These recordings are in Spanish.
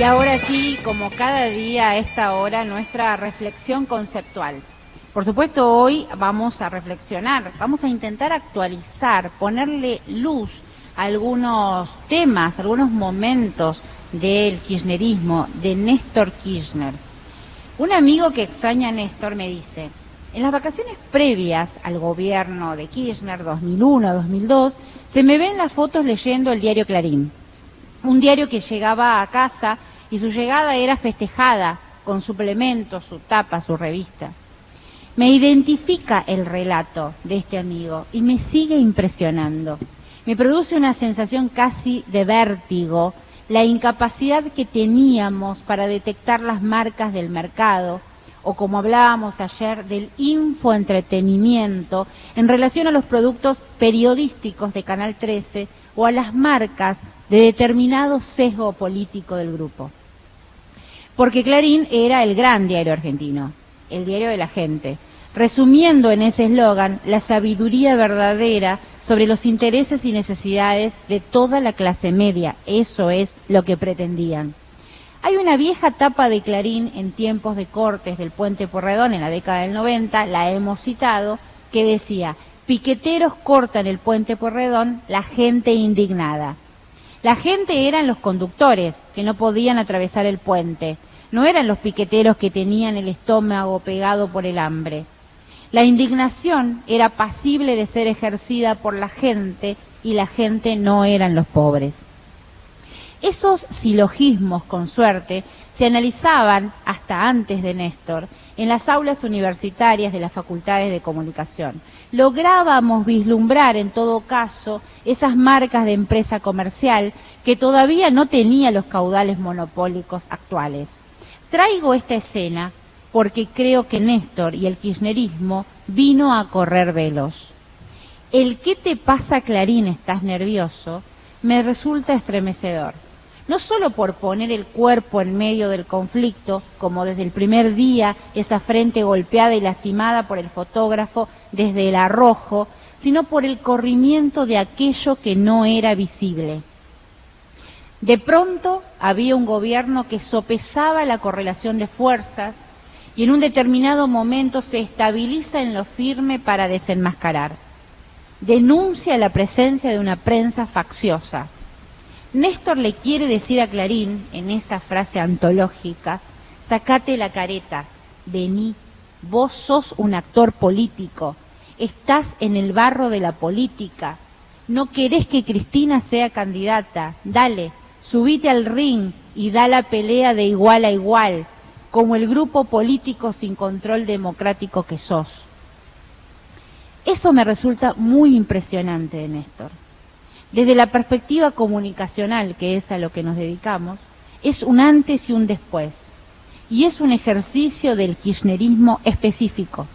Y ahora sí, como cada día a esta hora, nuestra reflexión conceptual. Por supuesto, hoy vamos a reflexionar, vamos a intentar actualizar, ponerle luz a algunos temas, algunos momentos del kirchnerismo, de Néstor Kirchner. Un amigo que extraña a Néstor me dice, en las vacaciones previas al gobierno de Kirchner, 2001-2002, se me ven las fotos leyendo el diario Clarín, un diario que llegaba a casa y su llegada era festejada con suplementos, su tapa, su revista. Me identifica el relato de este amigo y me sigue impresionando. Me produce una sensación casi de vértigo la incapacidad que teníamos para detectar las marcas del mercado, o como hablábamos ayer, del infoentretenimiento en relación a los productos periodísticos de Canal 13 o a las marcas de determinado sesgo político del grupo. Porque Clarín era el gran diario argentino, el diario de la gente, resumiendo en ese eslogan la sabiduría verdadera sobre los intereses y necesidades de toda la clase media. Eso es lo que pretendían. Hay una vieja tapa de Clarín en tiempos de cortes del puente Porredón en la década del 90, la hemos citado, que decía, piqueteros cortan el puente Porredón, la gente indignada. La gente eran los conductores, que no podían atravesar el puente, no eran los piqueteros que tenían el estómago pegado por el hambre. La indignación era pasible de ser ejercida por la gente y la gente no eran los pobres. Esos silogismos, con suerte, se analizaban hasta antes de Néstor en las aulas universitarias de las facultades de comunicación. Lográbamos vislumbrar, en todo caso, esas marcas de empresa comercial que todavía no tenía los caudales monopólicos actuales. Traigo esta escena porque creo que Néstor y el kirchnerismo vino a correr velos. El ¿qué te pasa, Clarín? ¿Estás nervioso? me resulta estremecedor no solo por poner el cuerpo en medio del conflicto, como desde el primer día esa frente golpeada y lastimada por el fotógrafo desde el arrojo, sino por el corrimiento de aquello que no era visible. De pronto había un gobierno que sopesaba la correlación de fuerzas y en un determinado momento se estabiliza en lo firme para desenmascarar. Denuncia la presencia de una prensa facciosa Néstor le quiere decir a Clarín, en esa frase antológica, sacate la careta, vení, vos sos un actor político, estás en el barro de la política, no querés que Cristina sea candidata, dale, subite al ring y da la pelea de igual a igual, como el grupo político sin control democrático que sos. Eso me resulta muy impresionante de Néstor desde la perspectiva comunicacional, que es a lo que nos dedicamos, es un antes y un después. Y es un ejercicio del kirchnerismo específico,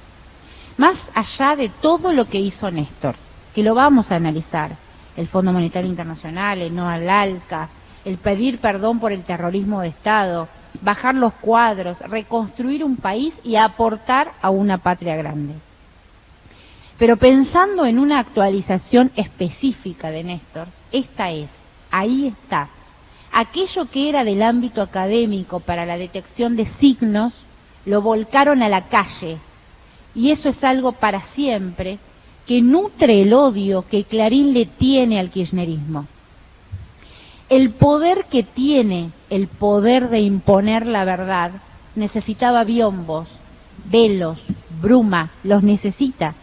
más allá de todo lo que hizo Néstor, que lo vamos a analizar, el Fondo Monetario Internacional, el no al ALCA, el pedir perdón por el terrorismo de Estado, bajar los cuadros, reconstruir un país y aportar a una patria grande. Pero pensando en una actualización específica de Néstor, esta es, ahí está, aquello que era del ámbito académico para la detección de signos, lo volcaron a la calle. Y eso es algo para siempre que nutre el odio que Clarín le tiene al kirchnerismo. El poder que tiene, el poder de imponer la verdad, necesitaba biombos, velos, bruma, los necesita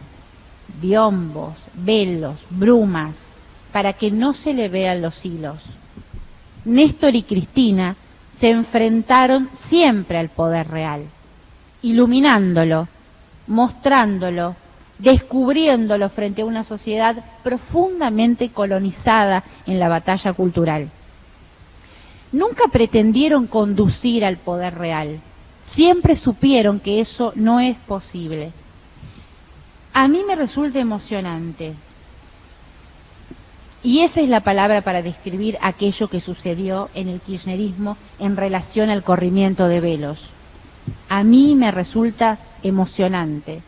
biombos, velos, brumas, para que no se le vean los hilos. Néstor y Cristina se enfrentaron siempre al poder real, iluminándolo, mostrándolo, descubriéndolo frente a una sociedad profundamente colonizada en la batalla cultural. Nunca pretendieron conducir al poder real, siempre supieron que eso no es posible a mí me resulta emocionante. Y esa es la palabra para describir aquello que sucedió en el kirchnerismo en relación al corrimiento de velos. A mí me resulta emocionante.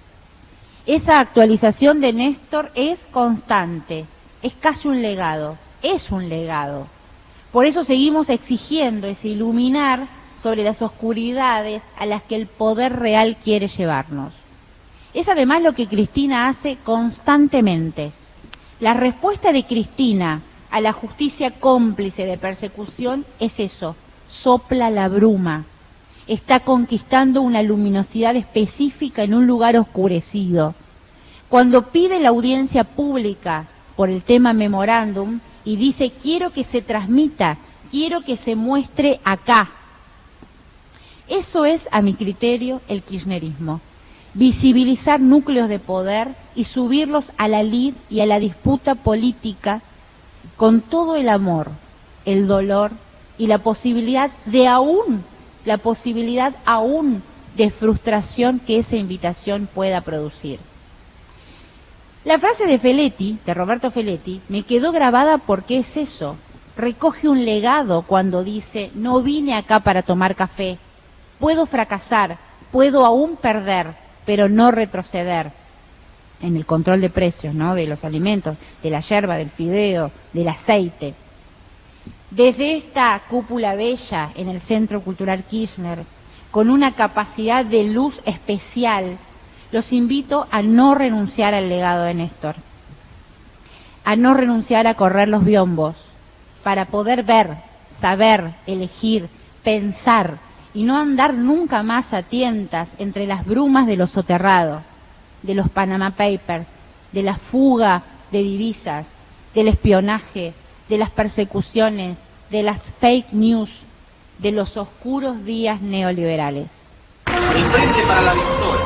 Esa actualización de Néstor es constante, es casi un legado, es un legado, Por eso seguimos exigiendo ese iluminar sobre las oscuridades a las que el poder real quiere llevarnos. Es además lo que Cristina hace constantemente. La respuesta de Cristina a la justicia cómplice de persecución es eso, sopla la bruma. Está conquistando una luminosidad específica en un lugar oscurecido. Cuando pide la audiencia pública por el tema memorándum y dice quiero que se transmita, quiero que se muestre acá. Eso es, a mi criterio, el kirchnerismo visibilizar núcleos de poder y subirlos a la lid y a la disputa política con todo el amor, el dolor y la posibilidad de aún, la posibilidad aún de frustración que esa invitación pueda producir. La frase de Feletti, de Roberto Feletti, me quedó grabada porque es eso. Recoge un legado cuando dice, no vine acá para tomar café, puedo fracasar, puedo aún perder, pero no retroceder en el control de precios, ¿no? De los alimentos, de la yerba, del fideo, del aceite. Desde esta cúpula bella en el Centro Cultural Kirchner, con una capacidad de luz especial, los invito a no renunciar al legado de Néstor, a no renunciar a correr los biombos, para poder ver, saber, elegir, pensar, y no andar nunca más a tientas entre las brumas de lo soterrado, de los Panama Papers, de la fuga de divisas, del espionaje, de las persecuciones, de las fake news, de los oscuros días neoliberales. El Frente para la Victoria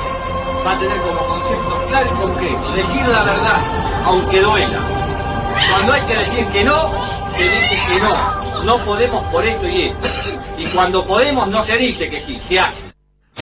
va a tener como concepto claro y concreto decir la verdad, aunque duela. Cuando hay que decir que no, se dice que no. No podemos por eso y esto. Y cuando podemos no se dice que sí, se hace.